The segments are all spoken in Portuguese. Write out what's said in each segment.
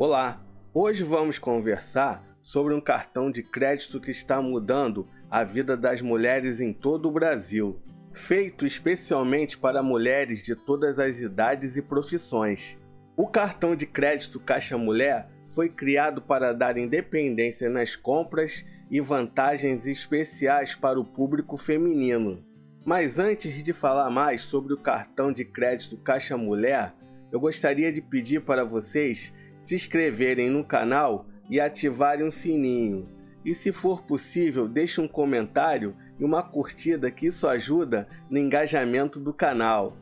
Olá, hoje vamos conversar sobre um cartão de crédito que está mudando a vida das mulheres em todo o Brasil, feito especialmente para mulheres de todas as idades e profissões. O cartão de crédito Caixa Mulher foi criado para dar independência nas compras e vantagens especiais para o público feminino. Mas antes de falar mais sobre o cartão de crédito Caixa Mulher, eu gostaria de pedir para vocês se inscreverem no canal e ativarem o sininho. E se for possível, deixe um comentário e uma curtida que isso ajuda no engajamento do canal.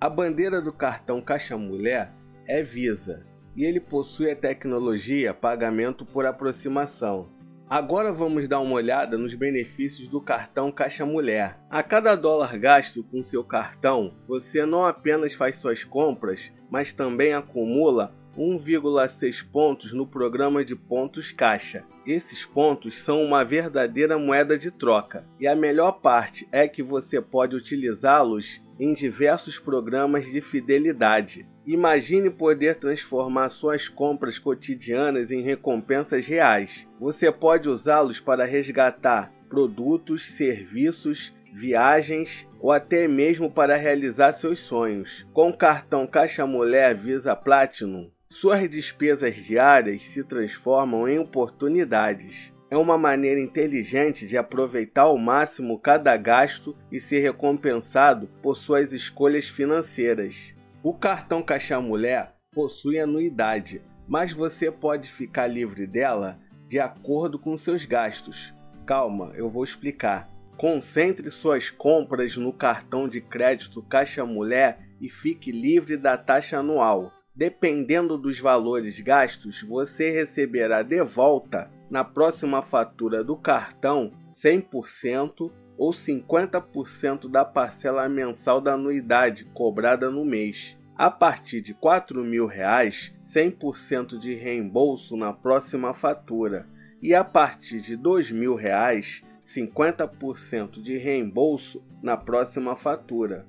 A bandeira do cartão Caixa Mulher é Visa e ele possui a tecnologia pagamento por aproximação. Agora vamos dar uma olhada nos benefícios do cartão Caixa Mulher. A cada dólar gasto com seu cartão, você não apenas faz suas compras, mas também acumula 1,6 pontos no programa de pontos caixa. Esses pontos são uma verdadeira moeda de troca, e a melhor parte é que você pode utilizá-los em diversos programas de fidelidade. Imagine poder transformar suas compras cotidianas em recompensas reais. Você pode usá-los para resgatar produtos, serviços, viagens ou até mesmo para realizar seus sonhos. Com o cartão Caixa Mulher Visa Platinum, suas despesas diárias se transformam em oportunidades. É uma maneira inteligente de aproveitar ao máximo cada gasto e ser recompensado por suas escolhas financeiras. O cartão Caixa Mulher possui anuidade, mas você pode ficar livre dela de acordo com seus gastos. Calma, eu vou explicar. Concentre suas compras no cartão de crédito Caixa Mulher e fique livre da taxa anual. Dependendo dos valores gastos, você receberá de volta na próxima fatura do cartão 100% ou 50% da parcela mensal da anuidade cobrada no mês. A partir de R$ 4.000, 100% de reembolso na próxima fatura. E a partir de R$ 2.000, 50% de reembolso na próxima fatura.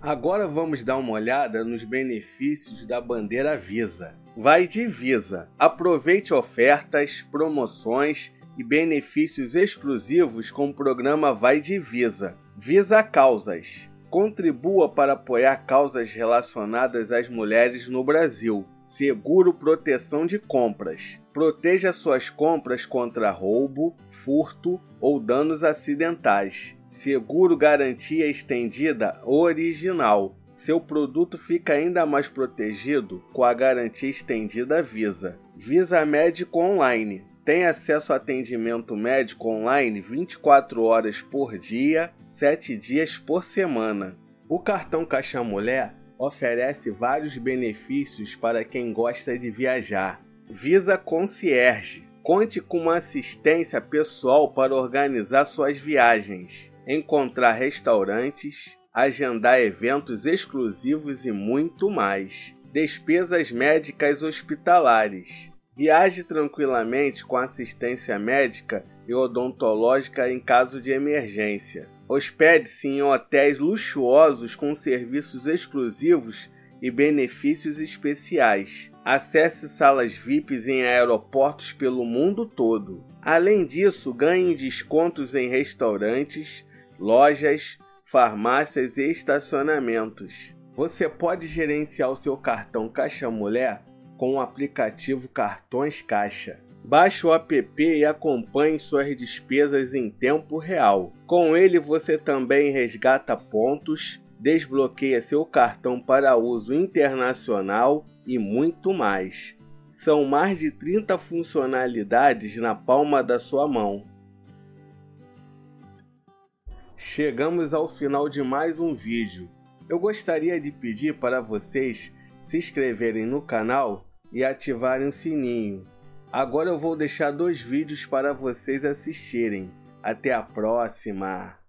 Agora vamos dar uma olhada nos benefícios da bandeira Visa. Vai de Visa. Aproveite ofertas, promoções e benefícios exclusivos com o programa Vai de Visa. Visa Causas. Contribua para apoiar causas relacionadas às mulheres no Brasil. Seguro proteção de compras. Proteja suas compras contra roubo, furto ou danos acidentais. Seguro garantia estendida original. Seu produto fica ainda mais protegido com a garantia estendida Visa. Visa Médico Online. Tem acesso a atendimento médico online 24 horas por dia, 7 dias por semana. O cartão Caixa Mulher oferece vários benefícios para quem gosta de viajar. Visa Concierge. Conte com uma assistência pessoal para organizar suas viagens encontrar restaurantes, agendar eventos exclusivos e muito mais. Despesas médicas hospitalares. Viaje tranquilamente com assistência médica e odontológica em caso de emergência. Hospede-se em hotéis luxuosos com serviços exclusivos e benefícios especiais. Acesse salas VIPs em aeroportos pelo mundo todo. Além disso, ganhe descontos em restaurantes, lojas, farmácias e estacionamentos. Você pode gerenciar o seu cartão Caixa Mulher com o aplicativo Cartões Caixa. Baixe o app e acompanhe suas despesas em tempo real. Com ele você também resgata pontos, desbloqueia seu cartão para uso internacional e muito mais. São mais de 30 funcionalidades na palma da sua mão. Chegamos ao final de mais um vídeo. Eu gostaria de pedir para vocês se inscreverem no canal e ativarem o sininho. Agora eu vou deixar dois vídeos para vocês assistirem. Até a próxima!